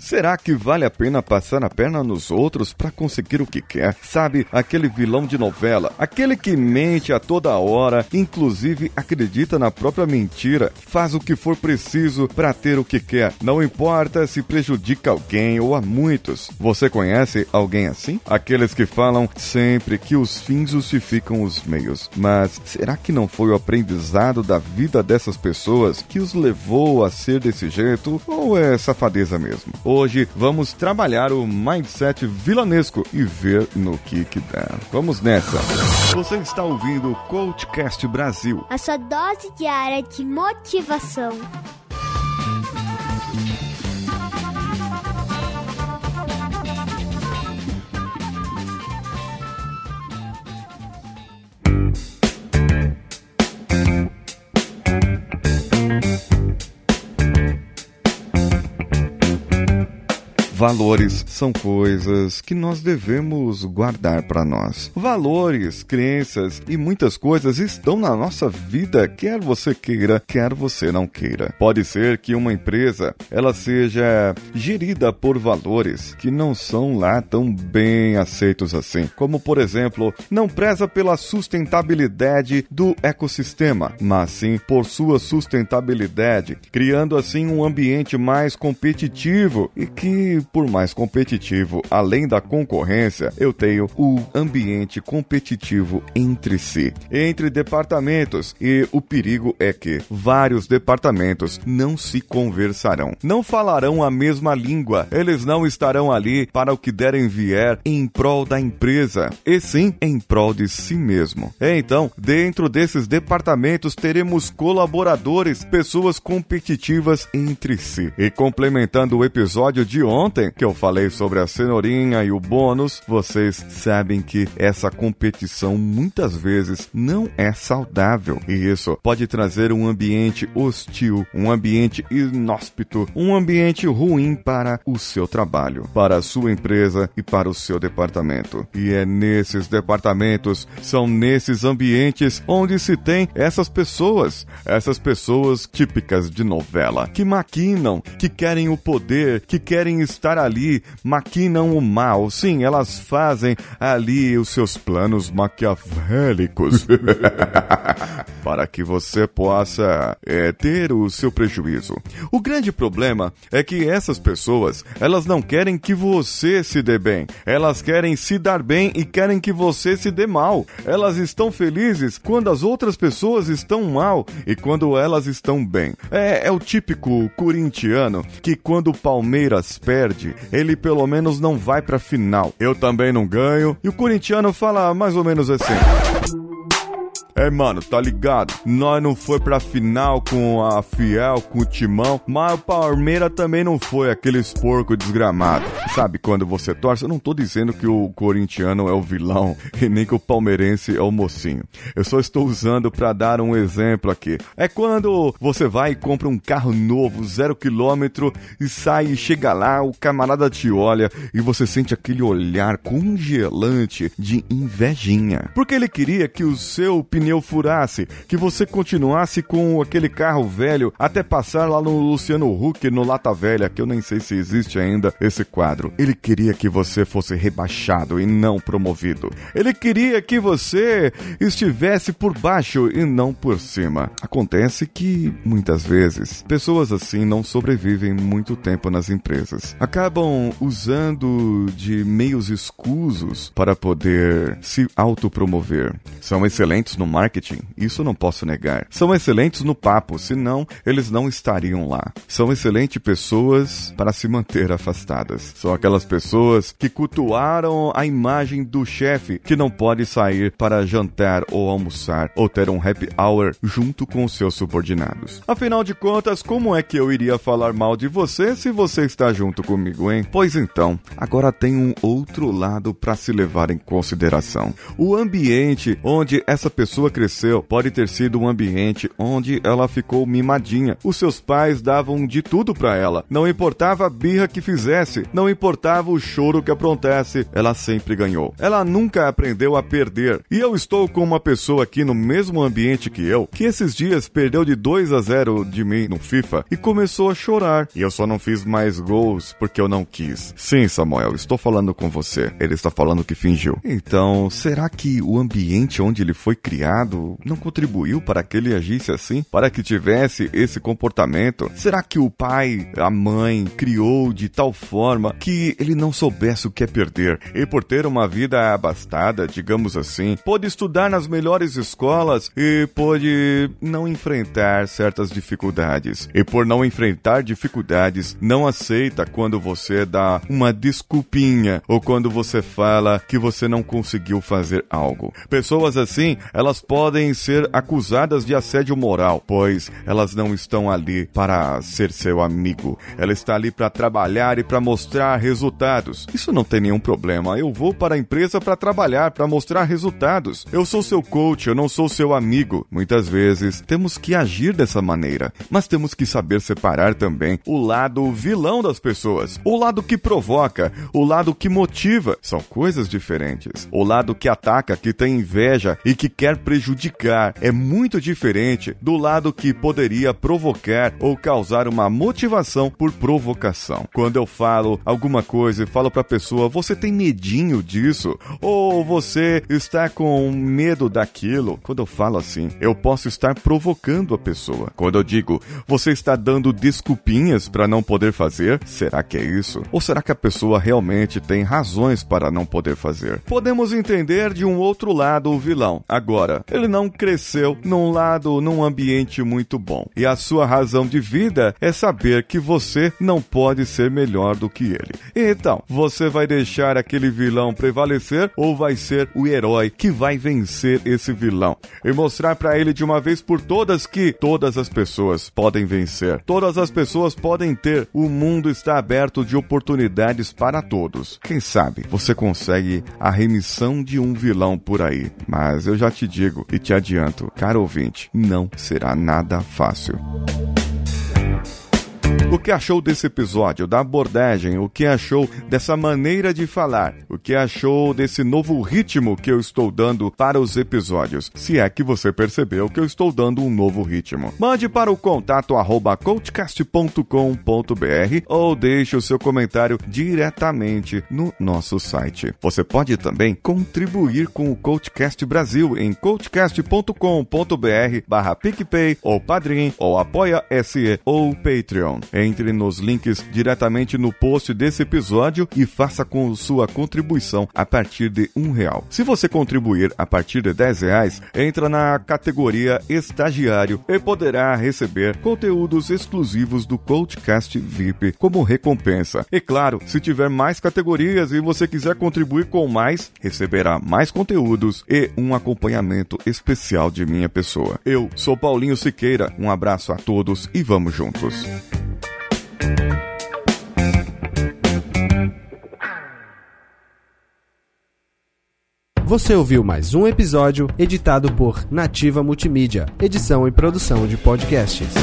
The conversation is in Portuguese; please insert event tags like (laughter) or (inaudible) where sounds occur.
Será que vale a pena passar a perna nos outros para conseguir o que quer? Sabe, aquele vilão de novela, aquele que mente a toda hora, inclusive acredita na própria mentira, faz o que for preciso para ter o que quer, não importa se prejudica alguém ou a muitos. Você conhece alguém assim? Aqueles que falam sempre que os fins justificam os meios. Mas será que não foi o aprendizado da vida dessas pessoas que os levou a ser desse jeito? Ou é safadeza mesmo? Hoje vamos trabalhar o mindset vilanesco e ver no que que dá. Vamos nessa. Você está ouvindo o Coachcast Brasil. A sua dose diária de motivação. Valores são coisas que nós devemos guardar para nós. Valores, crenças e muitas coisas estão na nossa vida, quer você queira, quer você não queira. Pode ser que uma empresa ela seja gerida por valores que não são lá tão bem aceitos assim, como por exemplo, não preza pela sustentabilidade do ecossistema, mas sim por sua sustentabilidade, criando assim um ambiente mais competitivo e que por mais competitivo, além da concorrência, eu tenho o ambiente competitivo entre si, entre departamentos, e o perigo é que vários departamentos não se conversarão, não falarão a mesma língua, eles não estarão ali para o que derem vier em prol da empresa, e sim em prol de si mesmo. Então, dentro desses departamentos teremos colaboradores, pessoas competitivas entre si. E complementando o episódio de ontem, ontem que eu falei sobre a cenourinha e o bônus, vocês sabem que essa competição muitas vezes não é saudável. E isso pode trazer um ambiente hostil, um ambiente inóspito, um ambiente ruim para o seu trabalho, para a sua empresa e para o seu departamento. E é nesses departamentos, são nesses ambientes onde se tem essas pessoas, essas pessoas típicas de novela, que maquinam, que querem o poder, que querem estar estar ali maquinam o mal. Sim, elas fazem ali os seus planos maquiavélicos (laughs) para que você possa é, ter o seu prejuízo. O grande problema é que essas pessoas elas não querem que você se dê bem. Elas querem se dar bem e querem que você se dê mal. Elas estão felizes quando as outras pessoas estão mal e quando elas estão bem. É, é o típico corintiano que quando o Palmeiras perde ele pelo menos não vai pra final. Eu também não ganho. E o corintiano fala mais ou menos assim. É, mano, tá ligado? Nós não foi pra final com a Fiel, com o Timão, mas o Palmeiras também não foi, aqueles porco desgramado. Sabe quando você torce? Eu não tô dizendo que o corintiano é o vilão e nem que o palmeirense é o mocinho. Eu só estou usando para dar um exemplo aqui. É quando você vai e compra um carro novo, zero quilômetro, e sai e chega lá, o camarada te olha e você sente aquele olhar congelante de invejinha. Porque ele queria que o seu pneu pneu furasse, que você continuasse com aquele carro velho até passar lá no Luciano Huck no Lata Velha, que eu nem sei se existe ainda esse quadro. Ele queria que você fosse rebaixado e não promovido. Ele queria que você estivesse por baixo e não por cima. Acontece que muitas vezes pessoas assim não sobrevivem muito tempo nas empresas. Acabam usando de meios escusos para poder se autopromover. São excelentes no marketing, isso não posso negar. São excelentes no papo, senão eles não estariam lá. São excelentes pessoas para se manter afastadas. São aquelas pessoas que cultuaram a imagem do chefe que não pode sair para jantar ou almoçar ou ter um happy hour junto com seus subordinados. Afinal de contas, como é que eu iria falar mal de você se você está junto comigo, hein? Pois então, agora tem um outro lado para se levar em consideração. O ambiente onde essa pessoa pessoa cresceu pode ter sido um ambiente onde ela ficou mimadinha. Os seus pais davam de tudo para ela. Não importava a birra que fizesse, não importava o choro que aprontasse, ela sempre ganhou. Ela nunca aprendeu a perder. E eu estou com uma pessoa aqui no mesmo ambiente que eu, que esses dias perdeu de 2 a 0 de mim no FIFA e começou a chorar. E eu só não fiz mais gols porque eu não quis. Sim, Samuel, estou falando com você. Ele está falando que fingiu. Então, será que o ambiente onde ele foi criado não contribuiu para que ele agisse assim? Para que tivesse esse comportamento? Será que o pai, a mãe, criou de tal forma que ele não soubesse o que é perder? E por ter uma vida abastada, digamos assim, pôde estudar nas melhores escolas e pôde não enfrentar certas dificuldades. E por não enfrentar dificuldades, não aceita quando você dá uma desculpinha ou quando você fala que você não conseguiu fazer algo. Pessoas assim, elas podem ser acusadas de assédio moral, pois elas não estão ali para ser seu amigo. Ela está ali para trabalhar e para mostrar resultados. Isso não tem nenhum problema. Eu vou para a empresa para trabalhar, para mostrar resultados. Eu sou seu coach, eu não sou seu amigo. Muitas vezes temos que agir dessa maneira, mas temos que saber separar também o lado vilão das pessoas, o lado que provoca, o lado que motiva. São coisas diferentes. O lado que ataca, que tem inveja e que quer prejudicar é muito diferente do lado que poderia provocar ou causar uma motivação por provocação. Quando eu falo alguma coisa e falo para a pessoa, você tem medinho disso? Ou você está com medo daquilo? Quando eu falo assim, eu posso estar provocando a pessoa. Quando eu digo, você está dando desculpinhas para não poder fazer, será que é isso? Ou será que a pessoa realmente tem razões para não poder fazer? Podemos entender de um outro lado o vilão. Agora, ele não cresceu num lado, num ambiente muito bom. E a sua razão de vida é saber que você não pode ser melhor do que ele. Então, você vai deixar aquele vilão prevalecer ou vai ser o herói que vai vencer esse vilão e mostrar para ele de uma vez por todas que todas as pessoas podem vencer. Todas as pessoas podem ter. O mundo está aberto de oportunidades para todos. Quem sabe você consegue a remissão de um vilão por aí. Mas eu já te digo e te adianto, caro ouvinte, não será nada fácil. O que achou desse episódio, da abordagem? O que achou dessa maneira de falar? O que achou desse novo ritmo que eu estou dando para os episódios? Se é que você percebeu que eu estou dando um novo ritmo. Mande para o contato arroba coachcast.com.br ou deixe o seu comentário diretamente no nosso site. Você pode também contribuir com o Coachcast Brasil em coachcast.com.br barra PicPay ou Padrim ou Apoia-SE ou Patreon. Entre nos links diretamente no post desse episódio e faça com sua contribuição a partir de um real. Se você contribuir a partir de 10 reais, entra na categoria estagiário e poderá receber conteúdos exclusivos do Coachcast VIP como recompensa. E claro, se tiver mais categorias e você quiser contribuir com mais, receberá mais conteúdos e um acompanhamento especial de minha pessoa. Eu sou Paulinho Siqueira, um abraço a todos e vamos juntos. Você ouviu mais um episódio editado por Nativa Multimídia, edição e produção de podcasts.